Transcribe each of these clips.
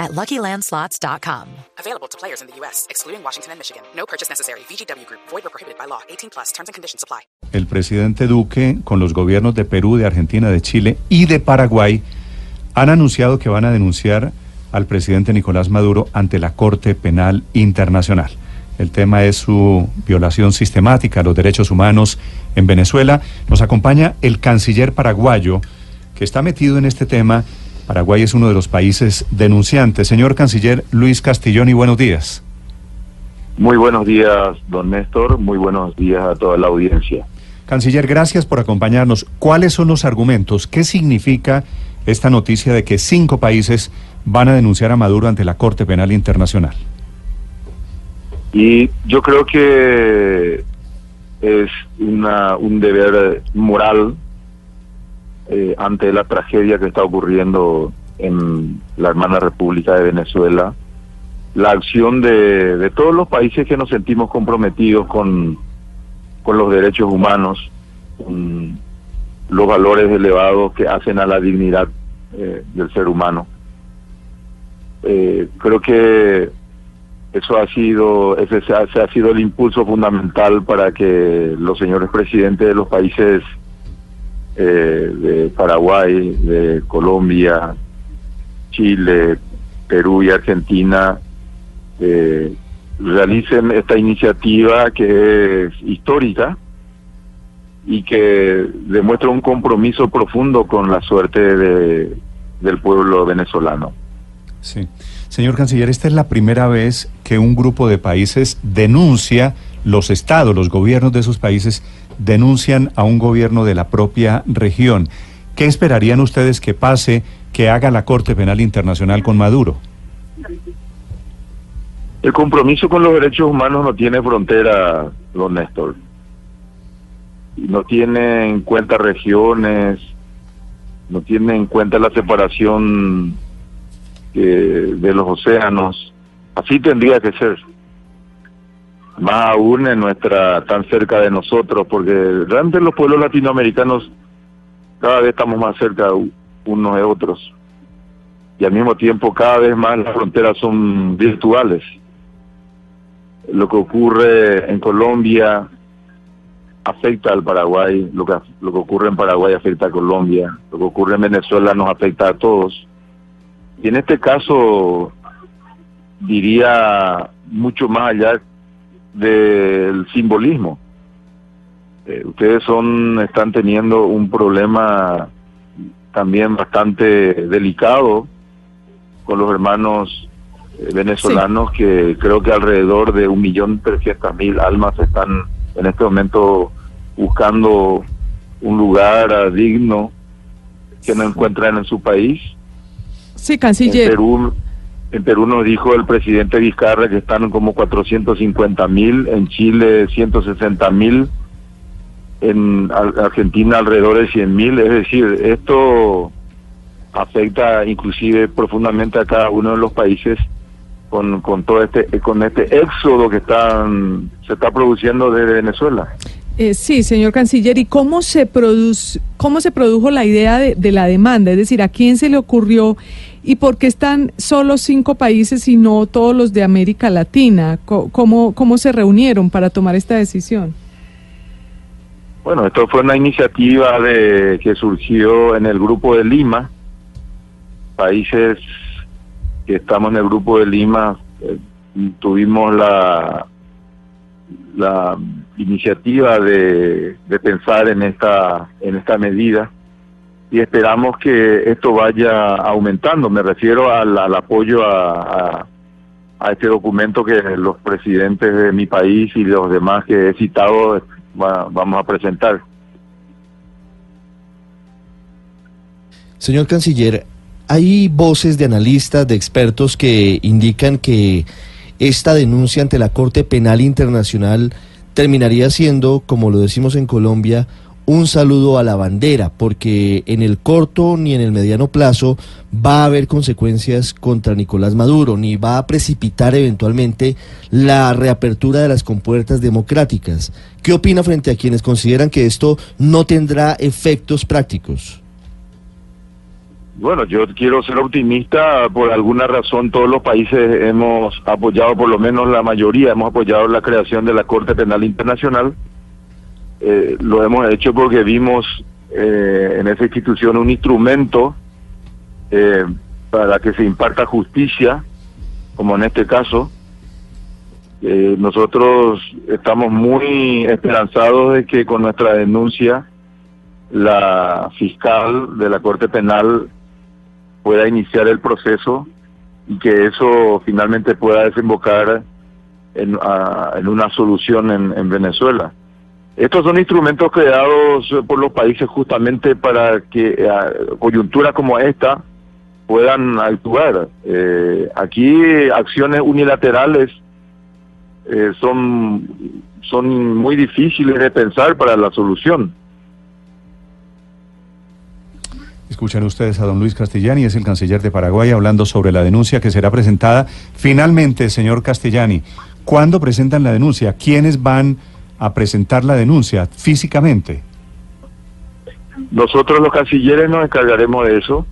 at LuckyLandSlots.com. Available to players in the U.S., excluding Washington and Michigan. No purchase necessary. VGW Group. Void or prohibited by law. 18 plus. Terms and conditions apply. El presidente Duque, con los gobiernos de Perú, de Argentina, de Chile y de Paraguay, han anunciado que van a denunciar al presidente Nicolás Maduro ante la Corte Penal Internacional. El tema es su violación sistemática a los derechos humanos en Venezuela. Nos acompaña el canciller paraguayo que está metido en este tema. Paraguay es uno de los países denunciantes. Señor canciller Luis Castillón, y buenos días. Muy buenos días, don Néstor. Muy buenos días a toda la audiencia. Canciller, gracias por acompañarnos. ¿Cuáles son los argumentos? ¿Qué significa esta noticia de que cinco países van a denunciar a Maduro ante la Corte Penal Internacional? Y yo creo que es una, un deber moral eh, ante la tragedia que está ocurriendo en la hermana República de Venezuela, la acción de, todos los países que nos sentimos comprometidos con, con los derechos humanos, con los valores elevados que hacen a la dignidad eh, del ser humano. Eh, creo que eso ha sido ese, ese, ha sido el impulso fundamental para que los señores presidentes de los países eh, de Paraguay, de Colombia, Chile, Perú y Argentina eh, realicen esta iniciativa que es histórica y que demuestra un compromiso profundo con la suerte de, del pueblo venezolano. Sí. Señor canciller, esta es la primera vez que un grupo de países denuncia, los estados, los gobiernos de esos países denuncian a un gobierno de la propia región. ¿Qué esperarían ustedes que pase, que haga la Corte Penal Internacional con Maduro? El compromiso con los derechos humanos no tiene frontera, don Néstor. No tiene en cuenta regiones, no tiene en cuenta la separación eh, de los océanos. Así tendría que ser. Más aún en nuestra, tan cerca de nosotros, porque realmente los pueblos latinoamericanos cada vez estamos más cerca unos de otros. Y al mismo tiempo cada vez más las fronteras son virtuales. Lo que ocurre en Colombia afecta al Paraguay, lo que, lo que ocurre en Paraguay afecta a Colombia, lo que ocurre en Venezuela nos afecta a todos. Y en este caso, diría mucho más allá del simbolismo. Eh, ustedes son están teniendo un problema también bastante delicado con los hermanos eh, venezolanos sí. que creo que alrededor de un millón trescientas mil almas están en este momento buscando un lugar digno que no encuentran en su país. Sí, canciller. En Perú, en Perú nos dijo el presidente Vizcarra que están como 450 mil, en Chile 160 mil, en Argentina alrededor de 100 mil. Es decir, esto afecta inclusive profundamente a cada uno de los países con, con todo este con este éxodo que están se está produciendo desde Venezuela. Eh, sí, señor canciller, ¿y cómo se produce, cómo se produjo la idea de, de, la demanda? Es decir, ¿a quién se le ocurrió y por qué están solo cinco países y no todos los de América Latina? ¿Cómo, cómo se reunieron para tomar esta decisión? Bueno, esto fue una iniciativa de que surgió en el grupo de Lima, países que estamos en el grupo de Lima, eh, tuvimos la la iniciativa de, de, pensar en esta en esta medida y esperamos que esto vaya aumentando. Me refiero al, apoyo a, este documento que los presidentes de mi país y los demás que he citado va, vamos a presentar. Señor canciller, hay voces de analistas, de expertos que indican que esta denuncia ante la Corte Penal Internacional terminaría siendo, como lo decimos en Colombia, un saludo a la bandera, porque en el corto ni en el mediano plazo va a haber consecuencias contra Nicolás Maduro, ni va a precipitar eventualmente la reapertura de las compuertas democráticas. ¿Qué opina frente a quienes consideran que esto no tendrá efectos prácticos? Bueno, yo quiero ser optimista. Por alguna razón, todos los países hemos apoyado, por lo menos la mayoría, hemos apoyado la creación de la Corte Penal Internacional. Eh, lo hemos hecho porque vimos eh, en esa institución un instrumento eh, para que se imparta justicia, como en este caso. nosotros estamos muy esperanzados de que con nuestra denuncia la fiscal de la Corte Penal pueda iniciar el proceso y que eso finalmente pueda desembocar en, una solución en Venezuela. Estos son instrumentos creados por los países justamente para que eh, coyunturas como esta puedan actuar. Eh, aquí acciones unilaterales eh, son, son muy difíciles de pensar para la solución. Escuchan ustedes a don Luis Castellani, es el canciller de Paraguay, hablando sobre la denuncia que será presentada. Finalmente, señor Castellani, ¿cuándo presentan la denuncia? ¿Quiénes van a presentar la denuncia físicamente? Nosotros los cancilleres nos encargaremos de eso.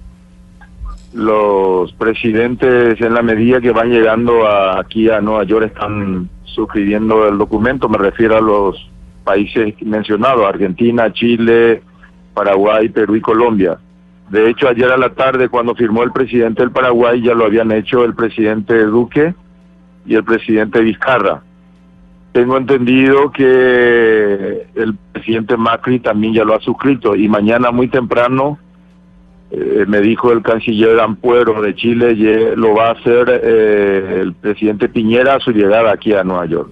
Los presidentes en la medida que van llegando aquí a Nueva York están suscribiendo el documento, me refiero a los países mencionados, Argentina, Chile, Paraguay, Perú y Colombia. De hecho, ayer a la tarde, cuando firmó el presidente del Paraguay, ya lo habían hecho el presidente Duque y el presidente Vizcarra. Tengo entendido que el presidente Macri también ya lo ha suscrito y mañana muy temprano eh, me dijo el canciller Ampuero de Chile lo va a hacer eh, el presidente Piñera a su llegada aquí a Nueva York.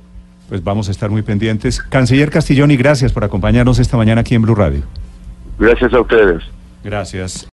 Pues vamos a estar muy pendientes. Canciller Castellón, y gracias por acompañarnos esta mañana aquí en Blue Radio. Gracias a ustedes. Gracias.